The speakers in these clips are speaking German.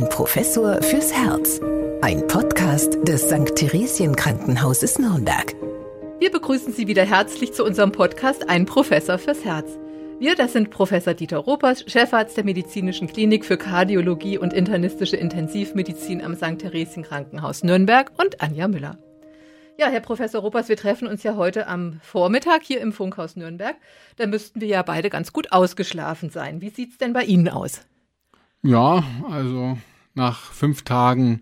Ein Professor fürs Herz. Ein Podcast des St. Theresien Krankenhauses Nürnberg. Wir begrüßen Sie wieder herzlich zu unserem Podcast Ein Professor fürs Herz. Wir, das sind Professor Dieter Ropers, Chefarzt der Medizinischen Klinik für Kardiologie und internistische Intensivmedizin am St. Theresien Krankenhaus Nürnberg und Anja Müller. Ja, Herr Professor Ropers, wir treffen uns ja heute am Vormittag hier im Funkhaus Nürnberg. Da müssten wir ja beide ganz gut ausgeschlafen sein. Wie sieht's denn bei Ihnen aus? Ja, also nach fünf Tagen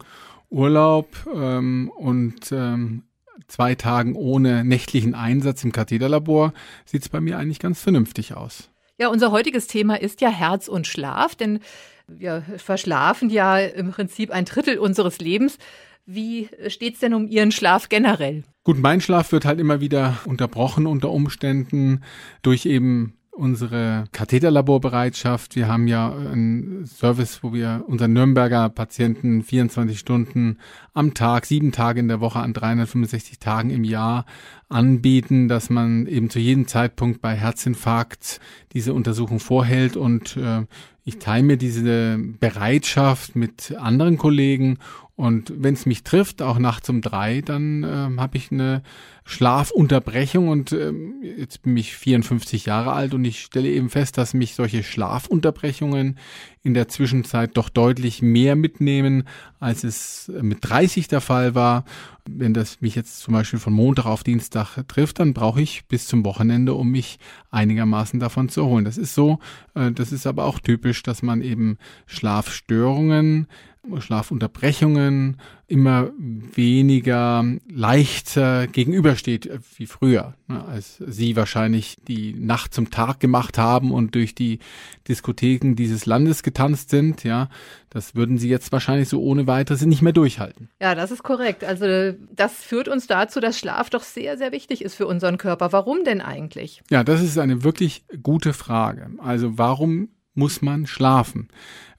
Urlaub ähm, und ähm, zwei Tagen ohne nächtlichen Einsatz im Katheterlabor sieht es bei mir eigentlich ganz vernünftig aus. Ja, unser heutiges Thema ist ja Herz und Schlaf, denn wir verschlafen ja im Prinzip ein Drittel unseres Lebens. Wie steht's denn um Ihren Schlaf generell? Gut, mein Schlaf wird halt immer wieder unterbrochen unter Umständen durch eben unsere Katheterlaborbereitschaft. Wir haben ja einen Service, wo wir unseren Nürnberger Patienten 24 Stunden am Tag, sieben Tage in der Woche an 365 Tagen im Jahr anbieten, dass man eben zu jedem Zeitpunkt bei Herzinfarkt diese Untersuchung vorhält und äh, ich teile mir diese Bereitschaft mit anderen Kollegen und wenn es mich trifft, auch nachts um drei, dann äh, habe ich eine Schlafunterbrechung und äh, jetzt bin ich 54 Jahre alt und ich stelle eben fest, dass mich solche Schlafunterbrechungen in der Zwischenzeit doch deutlich mehr mitnehmen, als es mit 30 der Fall war. Wenn das mich jetzt zum Beispiel von Montag auf Dienstag trifft, dann brauche ich bis zum Wochenende, um mich einigermaßen davon zu erholen. Das ist so, äh, das ist aber auch typisch, dass man eben Schlafstörungen Schlafunterbrechungen immer weniger leichter gegenübersteht wie früher, ne, als sie wahrscheinlich die Nacht zum Tag gemacht haben und durch die Diskotheken dieses Landes getanzt sind, ja, das würden sie jetzt wahrscheinlich so ohne weiteres nicht mehr durchhalten. Ja, das ist korrekt. Also das führt uns dazu, dass Schlaf doch sehr, sehr wichtig ist für unseren Körper. Warum denn eigentlich? Ja, das ist eine wirklich gute Frage. Also warum muss man schlafen?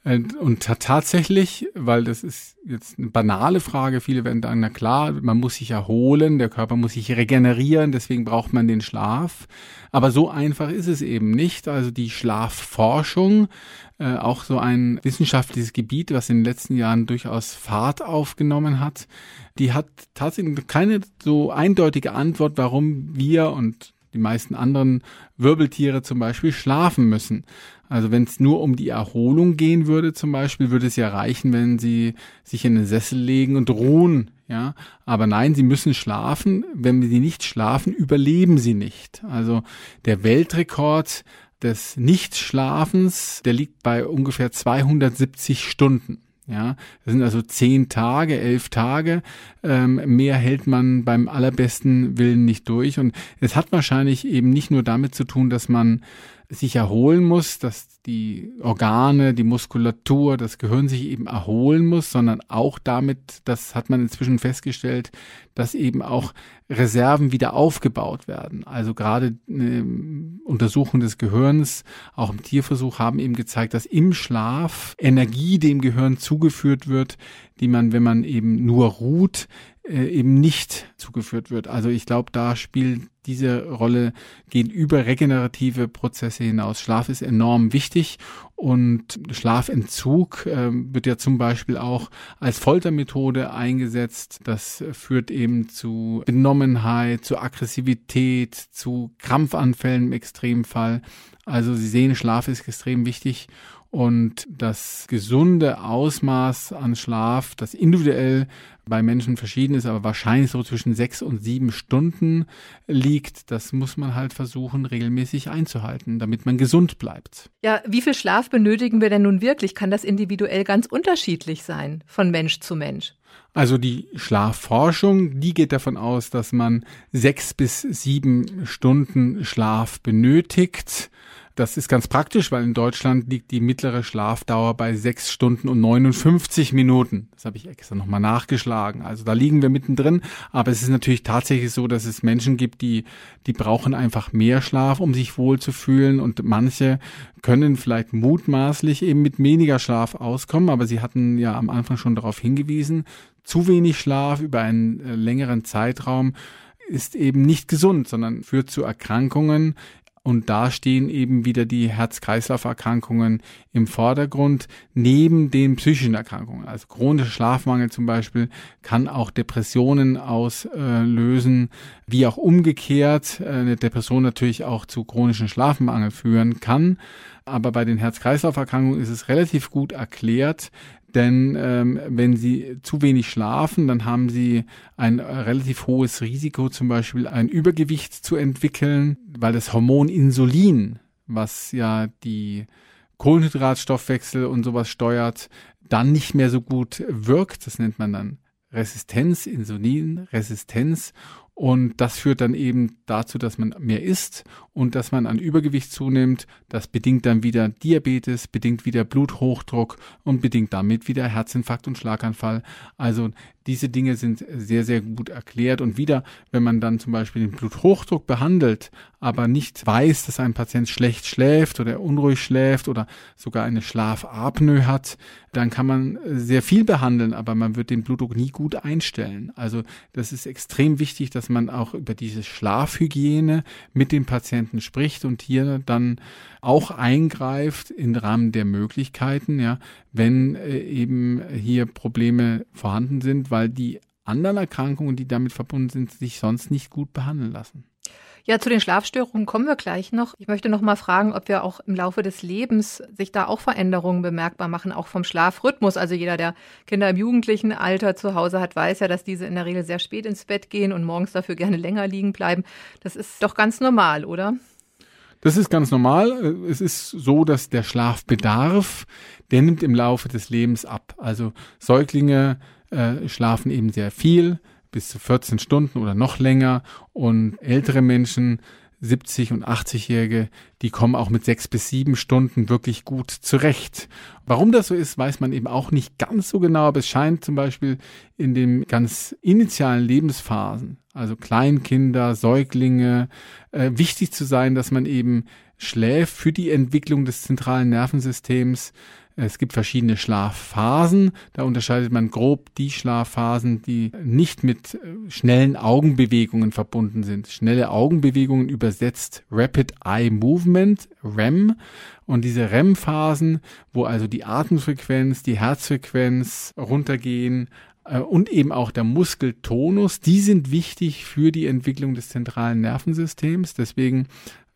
Äh, und tatsächlich, weil das ist jetzt eine banale Frage, viele werden sagen, na klar, man muss sich erholen, der Körper muss sich regenerieren, deswegen braucht man den Schlaf. Aber so einfach ist es eben nicht. Also die Schlafforschung, äh, auch so ein wissenschaftliches Gebiet, was in den letzten Jahren durchaus Fahrt aufgenommen hat, die hat tatsächlich keine so eindeutige Antwort, warum wir und die meisten anderen Wirbeltiere zum Beispiel schlafen müssen. Also wenn es nur um die Erholung gehen würde zum Beispiel, würde es ja reichen, wenn sie sich in den Sessel legen und ruhen. Ja, aber nein, sie müssen schlafen. Wenn sie nicht schlafen, überleben sie nicht. Also der Weltrekord des Nichtschlafens, der liegt bei ungefähr 270 Stunden. Ja, das sind also zehn Tage, elf Tage. Ähm, mehr hält man beim allerbesten Willen nicht durch. Und es hat wahrscheinlich eben nicht nur damit zu tun, dass man sich erholen muss, dass die Organe, die Muskulatur, das Gehirn sich eben erholen muss, sondern auch damit, das hat man inzwischen festgestellt, dass eben auch Reserven wieder aufgebaut werden. Also gerade äh, Untersuchungen des Gehirns, auch im Tierversuch, haben eben gezeigt, dass im Schlaf Energie dem Gehirn zugeführt wird, die man, wenn man eben nur ruht, eben nicht zugeführt wird. Also ich glaube, da spielt diese Rolle gehen über regenerative Prozesse hinaus. Schlaf ist enorm wichtig und Schlafentzug äh, wird ja zum Beispiel auch als Foltermethode eingesetzt. Das führt eben zu Benommenheit, zu Aggressivität, zu Krampfanfällen im Extremfall. Also Sie sehen, Schlaf ist extrem wichtig und das gesunde Ausmaß an Schlaf, das individuell bei Menschen verschieden ist, aber wahrscheinlich so zwischen sechs und sieben Stunden liegt, das muss man halt versuchen, regelmäßig einzuhalten, damit man gesund bleibt. Ja, wie viel Schlaf benötigen wir denn nun wirklich? Kann das individuell ganz unterschiedlich sein, von Mensch zu Mensch? Also die Schlafforschung, die geht davon aus, dass man sechs bis sieben Stunden Schlaf benötigt. Das ist ganz praktisch, weil in Deutschland liegt die mittlere Schlafdauer bei sechs Stunden und 59 Minuten. Das habe ich extra nochmal nachgeschlagen. Also da liegen wir mittendrin. Aber es ist natürlich tatsächlich so, dass es Menschen gibt, die, die brauchen einfach mehr Schlaf, um sich wohl zu fühlen. Und manche können vielleicht mutmaßlich eben mit weniger Schlaf auskommen. Aber sie hatten ja am Anfang schon darauf hingewiesen, zu wenig Schlaf über einen äh, längeren Zeitraum ist eben nicht gesund, sondern führt zu Erkrankungen, Und da stehen eben wieder die Herz-Kreislauf-Erkrankungen im Vordergrund, neben den psychischen Erkrankungen. Also chronischer Schlafmangel zum Beispiel kann auch Depressionen auslösen, wie auch umgekehrt eine Depression natürlich auch zu chronischen Schlafmangel führen kann. Aber bei den Herz-Kreislauf-Erkrankungen ist es relativ gut erklärt, denn ähm, wenn sie zu wenig schlafen, dann haben sie ein relativ hohes Risiko, zum Beispiel ein Übergewicht zu entwickeln, weil das Hormon Insulin, was ja die Kohlenhydratstoffwechsel und sowas steuert, dann nicht mehr so gut wirkt. Das nennt man dann Resistenz, Insulinresistenz. Und das führt dann eben dazu, dass man mehr isst und dass man an Übergewicht zunimmt. Das bedingt dann wieder Diabetes, bedingt wieder Bluthochdruck und bedingt damit wieder Herzinfarkt und Schlaganfall. Also diese Dinge sind sehr, sehr gut erklärt. Und wieder, wenn man dann zum Beispiel den Bluthochdruck behandelt, aber nicht weiß, dass ein Patient schlecht schläft oder unruhig schläft oder sogar eine Schlafapnoe hat, dann kann man sehr viel behandeln, aber man wird den Blutdruck nie gut einstellen. Also das ist extrem wichtig, dass man auch über diese Schlafhygiene mit dem Patienten spricht und hier dann auch eingreift im Rahmen der Möglichkeiten, ja, wenn äh, eben hier Probleme vorhanden sind, weil die anderen Erkrankungen, die damit verbunden sind, sich sonst nicht gut behandeln lassen. Ja, zu den Schlafstörungen kommen wir gleich noch. Ich möchte noch mal fragen, ob wir auch im Laufe des Lebens sich da auch Veränderungen bemerkbar machen, auch vom Schlafrhythmus. Also jeder, der Kinder im jugendlichen Alter zu Hause hat, weiß ja, dass diese in der Regel sehr spät ins Bett gehen und morgens dafür gerne länger liegen bleiben. Das ist doch ganz normal, oder? Das ist ganz normal. Es ist so, dass der Schlafbedarf, der nimmt im Laufe des Lebens ab. Also Säuglinge äh, schlafen eben sehr viel, bis zu 14 Stunden oder noch länger. Und ältere Menschen, 70 und 80-Jährige, die kommen auch mit sechs bis sieben Stunden wirklich gut zurecht. Warum das so ist, weiß man eben auch nicht ganz so genau, aber es scheint zum Beispiel in den ganz initialen Lebensphasen, also Kleinkinder, Säuglinge, äh, wichtig zu sein, dass man eben schläft für die Entwicklung des zentralen Nervensystems, es gibt verschiedene Schlafphasen. Da unterscheidet man grob die Schlafphasen, die nicht mit äh, schnellen Augenbewegungen verbunden sind. Schnelle Augenbewegungen übersetzt Rapid Eye Movement, REM. Und diese REM-Phasen, wo also die Atemfrequenz, die Herzfrequenz runtergehen, äh, und eben auch der Muskeltonus, die sind wichtig für die Entwicklung des zentralen Nervensystems. Deswegen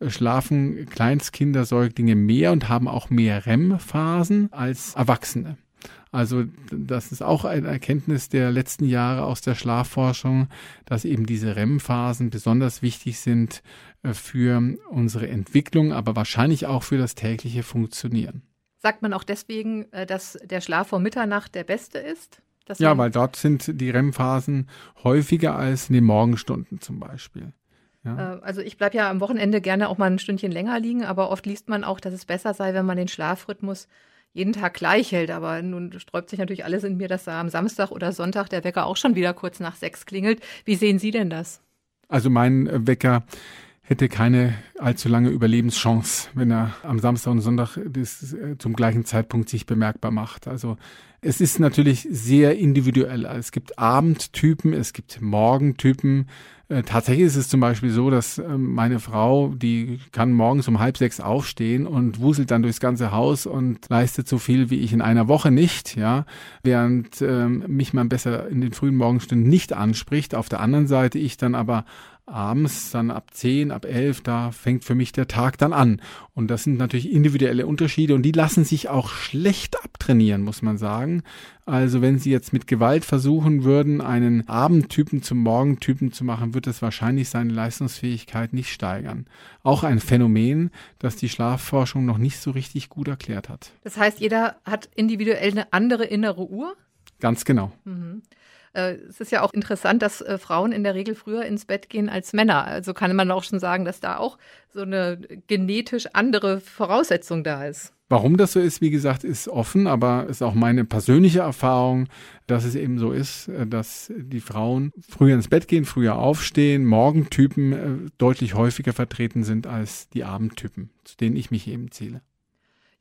schlafen Kleinstkinder, Säuglinge mehr und haben auch mehr REM-Phasen als Erwachsene. Also das ist auch eine Erkenntnis der letzten Jahre aus der Schlafforschung, dass eben diese REM-Phasen besonders wichtig sind äh, für unsere Entwicklung, aber wahrscheinlich auch für das tägliche Funktionieren. Sagt man auch deswegen, äh, dass der Schlaf vor Mitternacht der beste ist? ja, weil dort sind die REM-Phasen häufiger als in den Morgenstunden zum Beispiel. Ja. Äh, also ich bleibe ja am Wochenende gerne auch mal ein Stündchen länger liegen, aber oft liest man auch, dass es besser sei, wenn man den Schlafrhythmus jeden Tag gleich hält. Aber nun sträubt sich natürlich alles in mir, dass da am Samstag oder Sonntag der Wecker auch schon wieder kurz nach sechs klingelt. Wie sehen Sie denn das? Also mein Wecker hätte keine allzu lange Überlebenschance, wenn er am Samstag und Sonntag das, äh, zum gleichen Zeitpunkt sich bemerkbar macht. Also es ist natürlich sehr individuell. Es gibt Abendtypen, es gibt Morgentypen. Äh, tatsächlich ist es zum Beispiel so, dass äh, meine Frau, die kann morgens um halb sechs aufstehen und wuselt dann durchs ganze Haus und leistet so viel wie ich in einer Woche nicht, ja, während ähm, mich man besser in den frühen Morgenstunden nicht anspricht. Auf der anderen Seite ich dann aber abends dann ab 10, ab 11, da fängt für mich der Tag dann an. Und das sind natürlich individuelle Unterschiede und die lassen sich auch schlecht abtrainieren, muss man sagen. Also wenn Sie jetzt mit Gewalt versuchen würden, einen Abendtypen zum Morgentypen zu machen, wird es wahrscheinlich seine Leistungsfähigkeit nicht steigern. Auch ein Phänomen, das die Schlafforschung noch nicht so richtig gut erklärt hat. Das heißt, jeder hat individuell eine andere innere Uhr? Ganz genau. Mhm. Äh, es ist ja auch interessant, dass äh, Frauen in der Regel früher ins Bett gehen als Männer. Also kann man auch schon sagen, dass da auch so eine genetisch andere Voraussetzung da ist. Warum das so ist, wie gesagt, ist offen, aber ist auch meine persönliche Erfahrung, dass es eben so ist, äh, dass die Frauen früher ins Bett gehen, früher aufstehen, Morgentypen deutlich häufiger vertreten sind als die Abendtypen, zu denen ich mich eben zähle.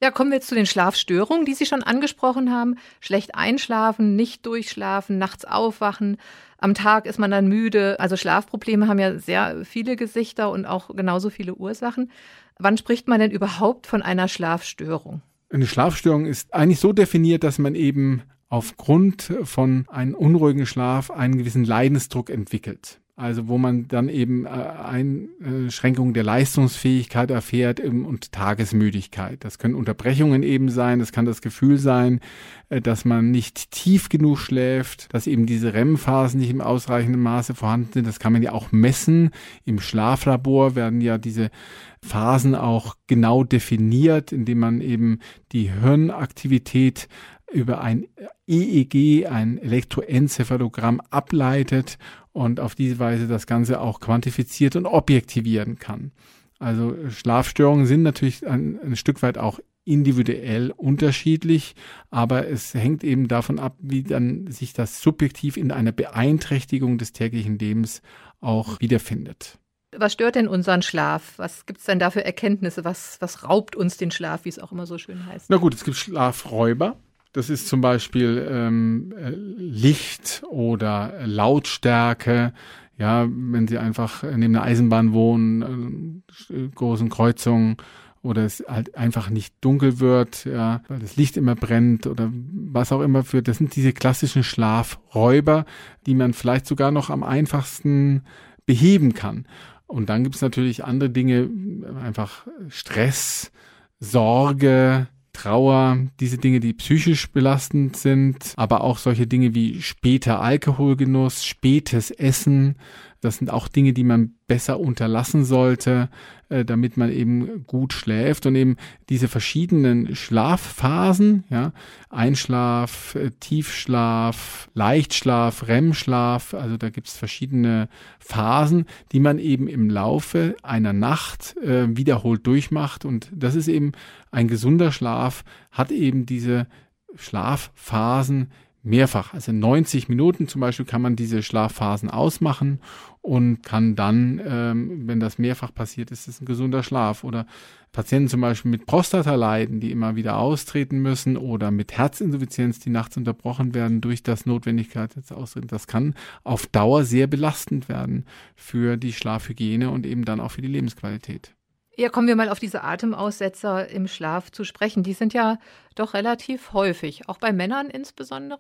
Ja, kommen wir jetzt zu den Schlafstörungen, die Sie schon angesprochen haben. Schlecht einschlafen, nicht durchschlafen, nachts aufwachen. Am Tag ist man dann müde. Also Schlafprobleme haben ja sehr viele Gesichter und auch genauso viele Ursachen. Wann spricht man denn überhaupt von einer Schlafstörung? Eine Schlafstörung ist eigentlich so definiert, dass man eben aufgrund von einem unruhigen Schlaf einen gewissen Leidensdruck entwickelt. Also wo man dann eben äh, Einschränkungen der Leistungsfähigkeit erfährt und Tagesmüdigkeit. Das können Unterbrechungen eben sein, das kann das Gefühl sein, äh, dass man nicht tief genug schläft, dass eben diese REM-Phasen nicht im ausreichenden Maße vorhanden sind. Das kann man ja auch messen. Im Schlaflabor werden ja diese Phasen auch genau definiert, indem man eben die Hirnaktivität über ein EEG, ein Elektroenzephalogramm ableitet und auf diese Weise das Ganze auch quantifiziert und objektivieren kann. Also Schlafstörungen sind natürlich ein, ein Stück weit auch individuell unterschiedlich, aber es hängt eben davon ab, wie dann sich das subjektiv in einer Beeinträchtigung des täglichen Lebens auch wiederfindet. Was stört denn unseren Schlaf? Was gibt es denn da für Erkenntnisse? Was, was raubt uns den Schlaf, wie es auch immer so schön heißt? Na gut, es gibt Schlafräuber. Das ist zum Beispiel ähm, äh, Licht oder Lautstärke. Ja, wenn Sie einfach neben der Eisenbahn wohnen, äh, großen Kreuzungen oder es halt einfach nicht dunkel wird, ja, weil das Licht immer brennt oder was auch immer für, das sind diese klassischen Schlafräuber, die man vielleicht sogar noch am einfachsten beheben kann. Und dann gibt es natürlich andere Dinge, einfach Stress, Sorge, Trauer, diese Dinge, die psychisch belastend sind, aber auch solche Dinge wie später Alkoholgenuss, spätes Essen, das sind auch Dinge, die man besser unterlassen sollte, äh, damit man eben gut schläft und eben diese verschiedenen Schlafphasen, ja, Einschlaf, äh, Tiefschlaf, Leichtschlaf, REM-Schlaf, also da gibt's verschiedene Phasen, die man eben im Laufe einer Nacht äh, wiederholt durchmacht. Und das ist eben ein gesunder Schlaf, hat eben diese Schlafphasen mehrfach. Also 90 Minuten zum Beispiel kann man diese Schlafphasen ausmachen und kann dann, ähm, wenn das mehrfach passiert, ist es ein gesunder Schlaf. Oder Patienten zum Beispiel mit Prostata leiden, die immer wieder austreten müssen oder mit Herzinsuffizienz, die nachts unterbrochen werden durch das Notwendigkeit des Austreten. Das kann auf Dauer sehr belastend werden für die Schlafhygiene und eben dann auch für die Lebensqualität. Ja, kommen wir mal auf diese Atemaussetzer im Schlaf zu sprechen. Die sind ja doch relativ häufig, auch bei Männern insbesondere.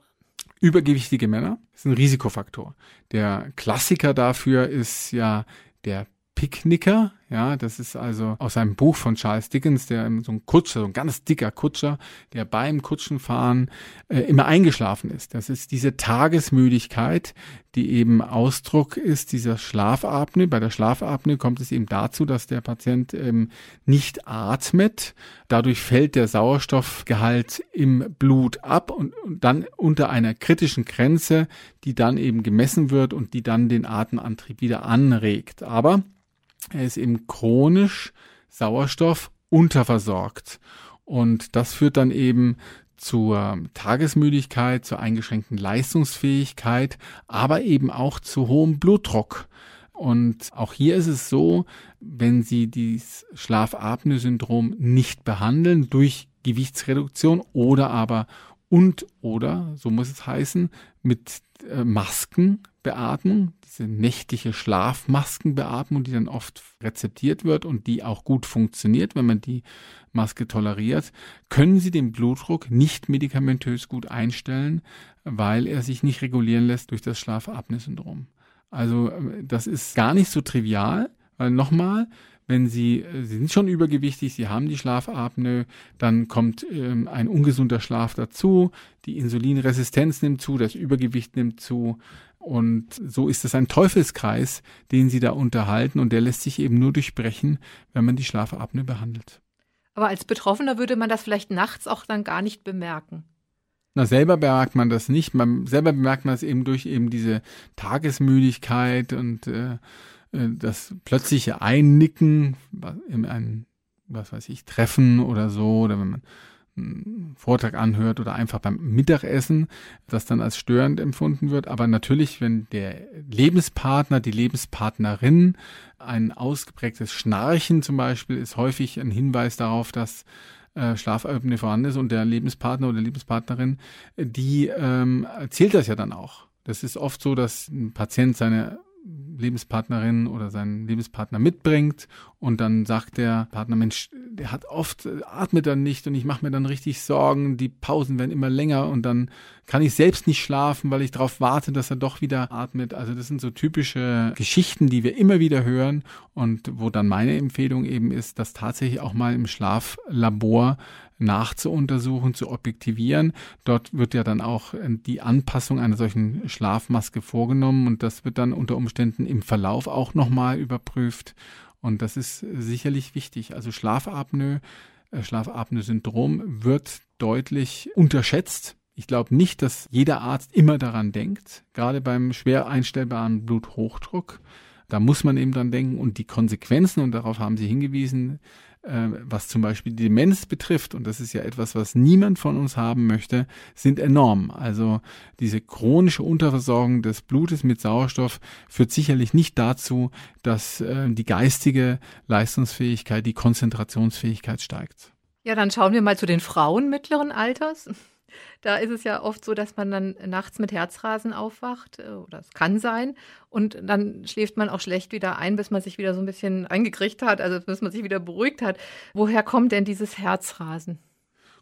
Übergewichtige Männer ist ein Risikofaktor. Der Klassiker dafür ist ja der Picknicker, ja, das ist also aus einem Buch von Charles Dickens, der so ein Kutscher, so ein ganz dicker Kutscher, der beim Kutschenfahren äh, immer eingeschlafen ist. Das ist diese Tagesmüdigkeit, die eben Ausdruck ist dieser Schlafapnoe. Bei der Schlafapnoe kommt es eben dazu, dass der Patient ähm, nicht atmet. Dadurch fällt der Sauerstoffgehalt im Blut ab und, und dann unter einer kritischen Grenze, die dann eben gemessen wird und die dann den Atemantrieb wieder anregt. Aber er ist eben chronisch Sauerstoff unterversorgt. Und das führt dann eben zur Tagesmüdigkeit, zur eingeschränkten Leistungsfähigkeit, aber eben auch zu hohem Blutdruck. Und auch hier ist es so, wenn Sie dieses Schlafapnoe-Syndrom nicht behandeln durch Gewichtsreduktion oder aber und oder, so muss es heißen, mit äh, Maskenbeatmung, diese nächtliche Schlafmaskenbeatmung, die dann oft rezeptiert wird und die auch gut funktioniert, wenn man die Maske toleriert, können Sie den Blutdruck nicht medikamentös gut einstellen, weil er sich nicht regulieren lässt durch das Schlafapnoe-Syndrom. Also äh, das ist gar nicht so trivial, weil nochmal, wenn Sie, äh, Sie sind schon übergewichtig, Sie haben die Schlafapnoe, dann kommt ähm, ein ungesunder Schlaf dazu, die Insulinresistenz nimmt zu, das Übergewicht nimmt zu und so ist es ein Teufelskreis, den Sie da unterhalten und der lässt sich eben nur durchbrechen, wenn man die Schlafapnoe behandelt. Aber als Betroffener würde man das vielleicht nachts auch dann gar nicht bemerken. Na, selber bemerkt man das nicht. Man selber bemerkt man es eben durch eben diese Tagesmüdigkeit und äh, äh, das plötzliche Einnicken in ein, was weiß ich, Treffen oder so, oder wenn man Vortrag anhört oder einfach beim Mittagessen, das dann als störend empfunden wird. Aber natürlich, wenn der Lebenspartner, die Lebenspartnerin ein ausgeprägtes Schnarchen zum Beispiel ist häufig ein Hinweis darauf, dass äh, vorhanden ist und der Lebenspartner oder Lebenspartnerin, die ähm, erzählt das ja dann auch. Das ist oft so, dass ein Patient seine Lebenspartnerin oder seinen Lebenspartner mitbringt und dann sagt der Partner, Mensch, der hat oft, atmet dann nicht und ich mache mir dann richtig Sorgen, die Pausen werden immer länger und dann kann ich selbst nicht schlafen, weil ich darauf warte, dass er doch wieder atmet. Also das sind so typische Geschichten, die wir immer wieder hören und wo dann meine Empfehlung eben ist, dass tatsächlich auch mal im Schlaflabor nachzuuntersuchen, zu objektivieren. Dort wird ja dann auch äh, die Anpassung einer solchen Schlafmaske vorgenommen und das wird dann unter Umständen im Verlauf auch nochmal überprüft. Und das ist sicherlich wichtig. Also Schlafapnoe, äh, Schlafapnoe-Syndrom wird deutlich unterschätzt. Ich glaube nicht, dass jeder Arzt immer daran denkt, gerade beim schwer einstellbaren Bluthochdruck. Da muss man eben dran denken und die Konsequenzen, und darauf haben Sie hingewiesen, äh, was zum Beispiel Demenz betrifft, und das ist ja etwas, was niemand von uns haben möchte, sind enorm. Also diese chronische Unterversorgung des Blutes mit Sauerstoff führt sicherlich nicht dazu, dass äh, die geistige Leistungsfähigkeit, die Konzentrationsfähigkeit steigt. Ja, dann schauen wir mal zu den Frauen mittleren Alters. Da ist es ja oft so, dass man dann nachts mit Herzrasen aufwacht, äh, oder es kann sein, und dann schläft man auch schlecht wieder ein, bis man sich wieder so ein bisschen eingekriegt hat, also bis man sich wieder beruhigt hat. Woher kommt denn dieses Herzrasen?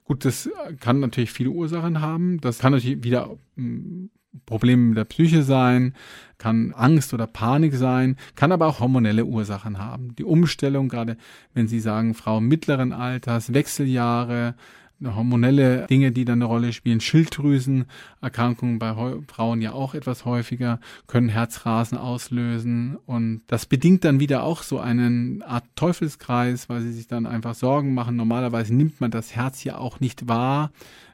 Gut, das kann natürlich viele Ursachen haben. Das kann natürlich wieder hm, Probleme mit der Psyche sein, kann Angst oder Panik sein, kann aber auch hormonelle Ursachen haben. Die Umstellung, gerade wenn Sie sagen, Frau mittleren Alters, Wechseljahre, hormonelle Dinge, die dann eine Rolle spielen. Schilddrüsenerkrankungen bei Frauen ja auch etwas häufiger, können Herzrasen auslösen. Und das bedingt dann wieder auch so einen Art Teufelskreis, weil sie sich dann einfach Sorgen machen. Normalerweise nimmt man das Herz ja auch nicht wahr.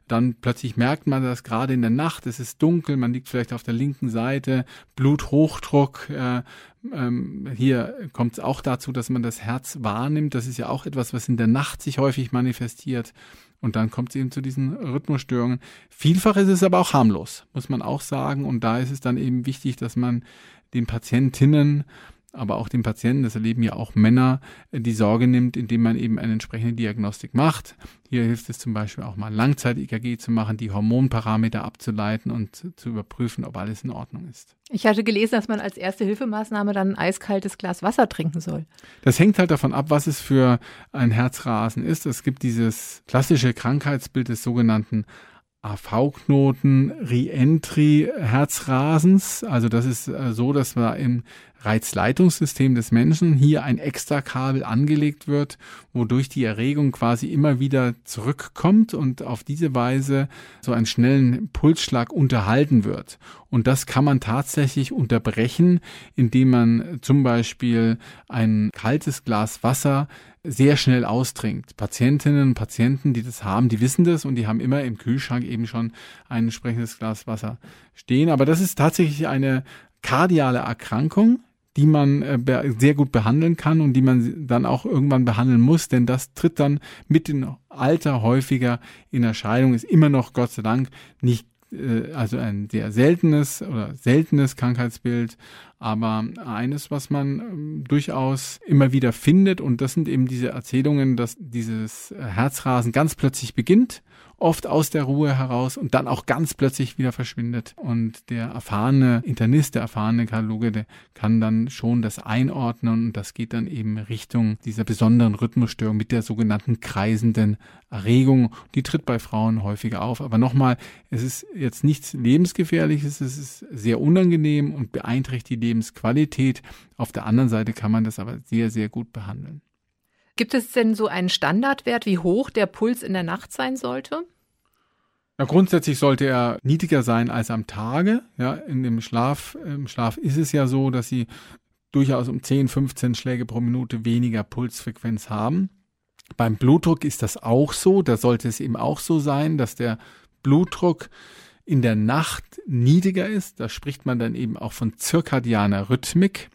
Dann plötzlich merkt man das gerade in der Nacht, es ist dunkel, man liegt vielleicht auf der linken Seite, Bluthochdruck. Äh, ähm, hier kommt es auch dazu, dass man das Herz wahrnimmt. Das ist ja auch etwas, was in der Nacht sich häufig manifestiert. Und dann kommt es eben zu diesen Rhythmusstörungen. Vielfach ist es aber auch harmlos, muss man auch sagen. Und da ist es dann eben wichtig, dass man den Patientinnen aber auch den Patienten, das erleben ja auch Männer, äh, die Sorge nimmt, indem man eben eine entsprechende Diagnostik macht. Hier hilft es zum Beispiel auch mal Langzeit-EKG zu machen, die Hormonparameter abzuleiten und zu überprüfen, ob alles in Ordnung ist. Ich hatte gelesen, dass man als erste Hilfemaßnahme dann ein eiskaltes Glas Wasser trinken soll. Das hängt halt davon ab, was es für ein Herzrasen ist. Es gibt dieses klassische Krankheitsbild des sogenannten AV-Knoten Reentry Herzrasens. Also das ist äh, so, dass wir im Reizleitungssystem des Menschen hier ein extra Kabel angelegt wird, wodurch die Erregung quasi immer wieder zurückkommt und auf diese Weise so einen schnellen Pulsschlag unterhalten wird. Und das kann man tatsächlich unterbrechen, indem man zum Beispiel ein kaltes Glas Wasser sehr schnell austrinkt. Patientinnen und Patienten, die das haben, die wissen das und die haben immer im Kühlschrank eben schon ein entsprechendes Glas Wasser stehen. Aber das ist tatsächlich eine kardiale Erkrankung, die man äh, sehr gut behandeln kann und die man dann auch irgendwann behandeln muss, denn das tritt dann mit dem Alter häufiger in Erscheinung, ist immer noch Gott sei Dank nicht äh, also ein sehr seltenes oder seltenes Krankheitsbild, aber eines, was man ähm, durchaus immer wieder findet und das sind eben diese Erzählungen, dass dieses Herzrasen ganz plötzlich beginnt oft aus der Ruhe heraus und dann auch ganz plötzlich wieder verschwindet. Und der erfahrene Internist, der erfahrene Kardiologe, der kann dann schon das einordnen und das geht dann eben Richtung dieser besonderen Rhythmusstörung mit der sogenannten kreisenden Erregung. Die tritt bei Frauen häufiger auf. Aber nochmal, es ist jetzt nichts Lebensgefährliches, es ist sehr unangenehm und beeinträchtigt die Lebensqualität. Auf der anderen Seite kann man das aber sehr, sehr gut behandeln. Gibt es denn so einen Standardwert, wie hoch der Puls in der Nacht sein sollte? Ja, grundsätzlich sollte er niedriger sein als am Tage. Ja, in dem Schlaf, im Schlaf ist es ja so, dass sie durchaus um 10, 15 Schläge pro Minute weniger Pulsfrequenz haben. Beim Blutdruck ist das auch so. Da sollte es eben auch so sein, dass der Blutdruck in der Nacht niedriger ist. Da spricht man dann eben auch von zirkadianer Rhythmik.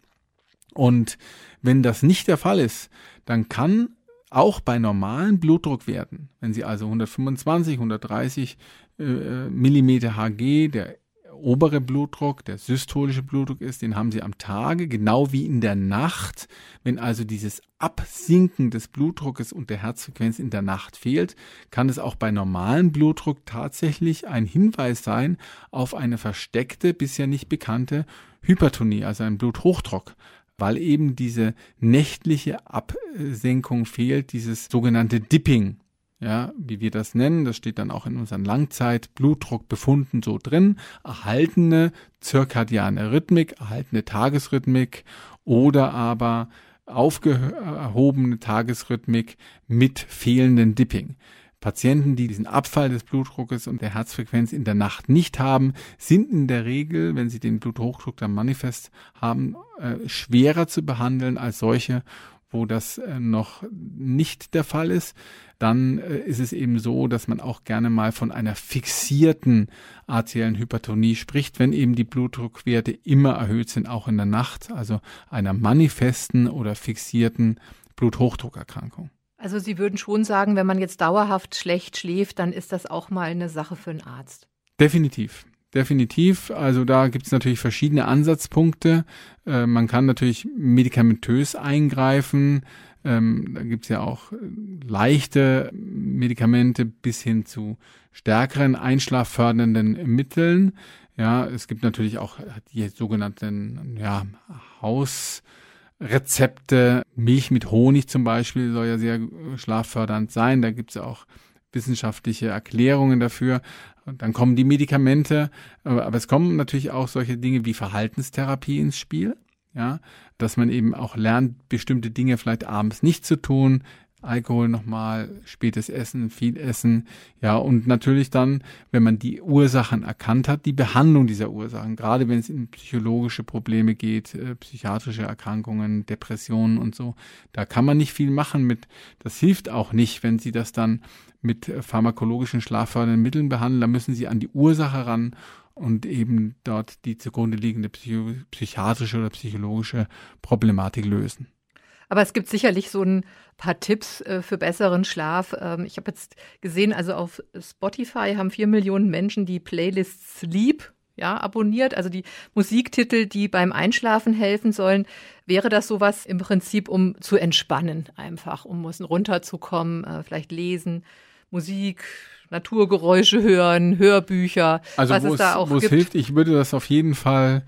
Und wenn das nicht der Fall ist, dann kann auch bei normalen Blutdruckwerten, wenn Sie also 125, 130 äh, Millimeter Hg, der obere Blutdruck, der systolische Blutdruck ist, den haben Sie am Tage, genau wie in der Nacht. Wenn also dieses Absinken des Blutdruckes und der Herzfrequenz in der Nacht fehlt, kann es auch bei normalem Blutdruck tatsächlich ein Hinweis sein auf eine versteckte, bisher nicht bekannte Hypertonie, also ein Bluthochdruck weil eben diese nächtliche Absenkung fehlt, dieses sogenannte Dipping, ja, wie wir das nennen, das steht dann auch in unseren Langzeit-Blutdruckbefunden so drin, erhaltene zirkadiane Rhythmik, erhaltene Tagesrhythmik oder aber aufgehobene Tagesrhythmik mit fehlenden Dipping. Patienten, die diesen Abfall des Blutdruckes und der Herzfrequenz in der Nacht nicht haben, sind in der Regel, wenn sie den Bluthochdruck dann manifest haben, äh, schwerer zu behandeln als solche, wo das äh, noch nicht der Fall ist. Dann äh, ist es eben so, dass man auch gerne mal von einer fixierten arteriellen Hypertonie spricht, wenn eben die Blutdruckwerte immer erhöht sind, auch in der Nacht, also einer manifesten oder fixierten Bluthochdruckerkrankung. Also Sie würden schon sagen, wenn man jetzt dauerhaft schlecht schläft, dann ist das auch mal eine Sache für einen Arzt. Definitiv. Definitiv. Also da gibt es natürlich verschiedene Ansatzpunkte. Äh, man kann natürlich medikamentös eingreifen. Ähm, da gibt es ja auch äh, leichte Medikamente bis hin zu stärkeren einschlaffördernden Mitteln. Ja, es gibt natürlich auch die sogenannten ja, Haus Rezepte. Milch mit Honig zum Beispiel soll ja sehr schlaffördernd sein. Da gibt es auch wissenschaftliche Erklärungen dafür. Und dann kommen die Medikamente, aber es kommen natürlich auch solche Dinge wie Verhaltenstherapie ins Spiel. Ja, dass man eben auch lernt, bestimmte Dinge vielleicht abends nicht zu tun, Alkohol nochmal, spätes Essen, viel Essen, ja, und natürlich dann, wenn man die Ursachen erkannt hat, die Behandlung dieser Ursachen, gerade wenn es in psychologische Probleme geht, äh, psychiatrische Erkrankungen, Depressionen und so, da kann man nicht viel machen mit, das hilft auch nicht, wenn Sie das dann mit pharmakologischen schlaffördernden Mitteln behandeln, da müssen Sie an die Ursache ran und eben dort die zugrunde liegende psychiatrische oder psychologische Problematik lösen. Aber es gibt sicherlich so ein paar Tipps äh, für besseren Schlaf. Ähm, ich habe jetzt gesehen, also auf Spotify haben vier Millionen Menschen die Playlist Sleep ja, abonniert, also die Musiktitel, die beim Einschlafen helfen sollen. Wäre das sowas im Prinzip, um zu entspannen, einfach, um bisschen runterzukommen, äh, vielleicht lesen, Musik, Naturgeräusche hören, Hörbücher, also was es da auch wo gibt. es hilft, ich würde das auf jeden Fall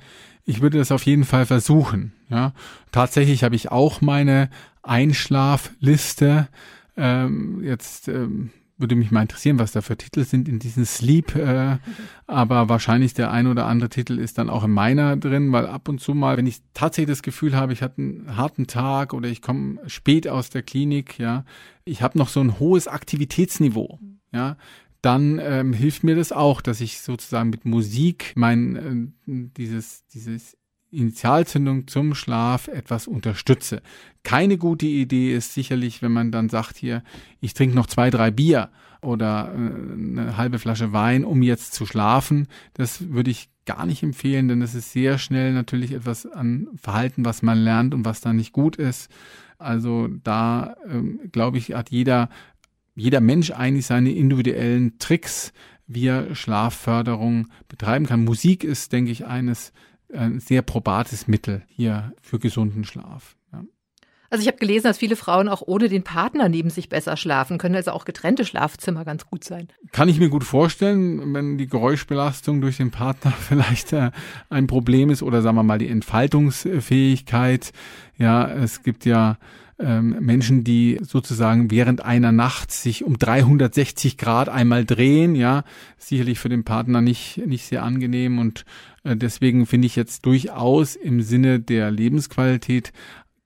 ich würde das auf jeden Fall versuchen. Ja, tatsächlich habe ich auch meine Einschlafliste. Ähm, jetzt ähm, würde mich mal interessieren, was da für Titel sind in diesem Sleep. Äh, aber wahrscheinlich der ein oder andere Titel ist dann auch in meiner drin, weil ab und zu mal, wenn ich tatsächlich das Gefühl habe, ich hatte einen harten Tag oder ich komme spät aus der Klinik, ja, ich habe noch so ein hohes Aktivitätsniveau. Ja, dann ähm, hilft mir das auch, dass ich sozusagen mit Musik mein äh, dieses dieses Initialzündung zum Schlaf etwas unterstütze. Keine gute Idee ist sicherlich, wenn man dann sagt hier, ich trinke noch zwei, drei Bier oder äh, eine halbe Flasche Wein, um jetzt zu schlafen. Das würde ich gar nicht empfehlen, denn das ist sehr schnell natürlich etwas an Verhalten, was man lernt und was da nicht gut ist. Also da ähm, glaube ich, hat jeder jeder Mensch eigentlich seine individuellen Tricks, wie er Schlafförderung betreiben kann. Musik ist, denke ich, eines ein sehr probates Mittel hier für gesunden Schlaf. Ja. Also ich habe gelesen, dass viele Frauen auch ohne den Partner neben sich besser schlafen können, also auch getrennte Schlafzimmer ganz gut sein. Kann ich mir gut vorstellen, wenn die Geräuschbelastung durch den Partner vielleicht äh, ein Problem ist oder sagen wir mal die Entfaltungsfähigkeit. Ja, es gibt ja ähm, Menschen, die sozusagen während einer Nacht sich um 360 Grad einmal drehen, ja, sicherlich für den Partner nicht, nicht sehr angenehm. Und äh, deswegen finde ich jetzt durchaus im Sinne der Lebensqualität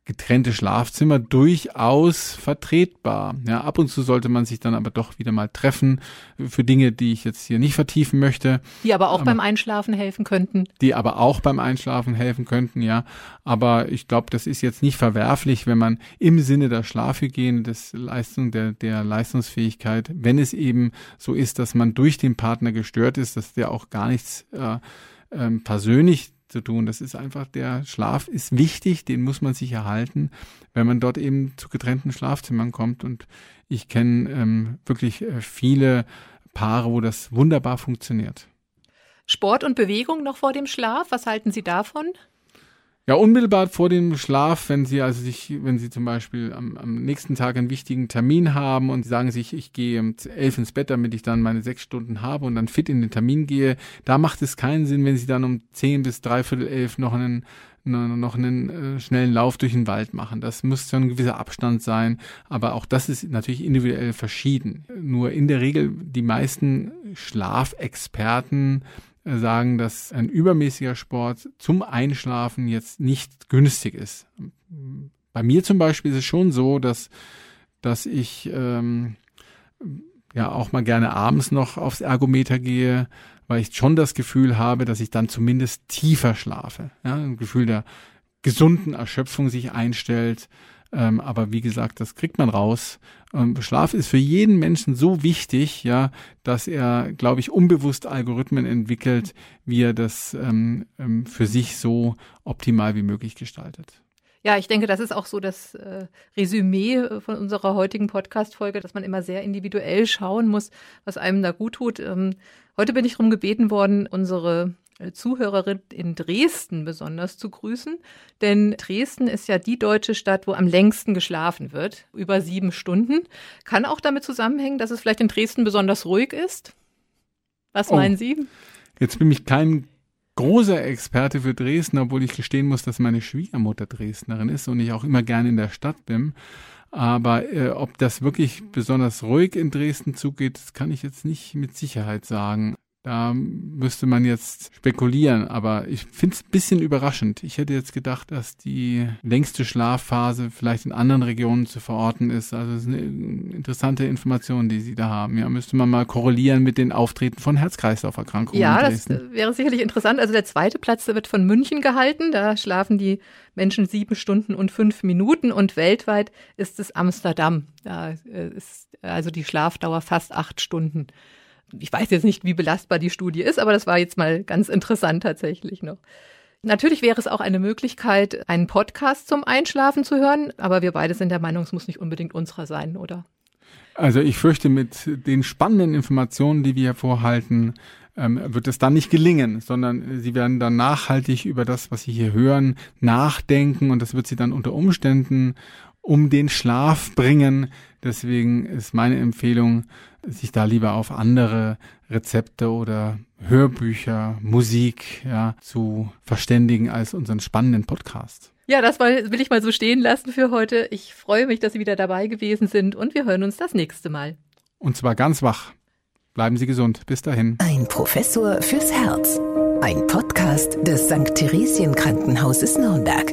getrennte Schlafzimmer durchaus vertretbar. Ja, ab und zu sollte man sich dann aber doch wieder mal treffen für Dinge, die ich jetzt hier nicht vertiefen möchte. Die aber auch aber, beim Einschlafen helfen könnten. Die aber auch beim Einschlafen helfen könnten, ja. Aber ich glaube, das ist jetzt nicht verwerflich, wenn man im Sinne der Schlafhygiene, des Leistung, der, der Leistungsfähigkeit, wenn es eben so ist, dass man durch den Partner gestört ist, dass der auch gar nichts äh, ähm, persönlich zu tun. Das ist einfach, der Schlaf ist wichtig, den muss man sich erhalten, wenn man dort eben zu getrennten Schlafzimmern kommt. Und ich kenne ähm, wirklich äh, viele Paare, wo das wunderbar funktioniert. Sport und Bewegung noch vor dem Schlaf, was halten Sie davon? Ja, unmittelbar vor dem Schlaf, wenn Sie also sich, wenn Sie zum Beispiel am, am nächsten Tag einen wichtigen Termin haben und sagen sich, ich gehe um elf ins Bett, damit ich dann meine sechs Stunden habe und dann fit in den Termin gehe, da macht es keinen Sinn, wenn Sie dann um zehn bis dreiviertel elf noch einen noch einen äh, schnellen Lauf durch den Wald machen. Das muss schon ein gewisser Abstand sein, aber auch das ist natürlich individuell verschieden. Nur in der Regel die meisten Schlafexperten sagen, dass ein übermäßiger Sport zum Einschlafen jetzt nicht günstig ist. Bei mir zum Beispiel ist es schon so, dass, dass ich ähm, ja auch mal gerne abends noch aufs Ergometer gehe, weil ich schon das Gefühl habe, dass ich dann zumindest tiefer schlafe. Ja, ein Gefühl der gesunden Erschöpfung sich einstellt. Ähm, aber wie gesagt, das kriegt man raus. Ähm, Schlaf ist für jeden Menschen so wichtig, ja, dass er, glaube ich, unbewusst Algorithmen entwickelt, wie er das ähm, ähm, für sich so optimal wie möglich gestaltet. Ja, ich denke, das ist auch so das äh, Resümee äh, von unserer heutigen Podcast-Folge, dass man immer sehr individuell schauen muss, was einem da gut tut. Ähm, heute bin ich darum gebeten worden, unsere Zuhörerin in Dresden besonders zu grüßen. Denn Dresden ist ja die deutsche Stadt, wo am längsten geschlafen wird, über sieben Stunden. Kann auch damit zusammenhängen, dass es vielleicht in Dresden besonders ruhig ist? Was oh, meinen Sie? Jetzt bin ich kein großer Experte für Dresden, obwohl ich gestehen muss, dass meine Schwiegermutter Dresdnerin ist und ich auch immer gerne in der Stadt bin. Aber äh, ob das wirklich besonders ruhig in Dresden zugeht, das kann ich jetzt nicht mit Sicherheit sagen. Da müsste man jetzt spekulieren, aber ich finde es ein bisschen überraschend. Ich hätte jetzt gedacht, dass die längste Schlafphase vielleicht in anderen Regionen zu verorten ist. Also das ist eine interessante Information, die Sie da haben. Ja, müsste man mal korrelieren mit den Auftreten von Herz-Kreislauf-Erkrankungen. Ja, das wäre sicherlich interessant. Also der zweite Platz der wird von München gehalten. Da schlafen die Menschen sieben Stunden und fünf Minuten und weltweit ist es Amsterdam. Da äh, ist also die Schlafdauer fast acht Stunden ich weiß jetzt nicht, wie belastbar die Studie ist, aber das war jetzt mal ganz interessant tatsächlich noch. Natürlich wäre es auch eine Möglichkeit, einen Podcast zum Einschlafen zu hören, aber wir beide sind der Meinung, es muss nicht unbedingt unserer sein, oder? Also ich fürchte, mit den spannenden Informationen, die wir hier vorhalten, ähm, wird es dann nicht gelingen, sondern sie werden dann nachhaltig über das, was sie hier hören, nachdenken und das wird sie dann unter Umständen um den Schlaf bringen. Deswegen ist meine Empfehlung, sich da lieber auf andere Rezepte oder Hörbücher, Musik ja, zu verständigen als unseren spannenden Podcast. Ja, das will ich mal so stehen lassen für heute. Ich freue mich, dass Sie wieder dabei gewesen sind und wir hören uns das nächste Mal. Und zwar ganz wach. Bleiben Sie gesund. Bis dahin. Ein Professor fürs Herz. Ein Podcast des St. Theresien Krankenhauses Nürnberg.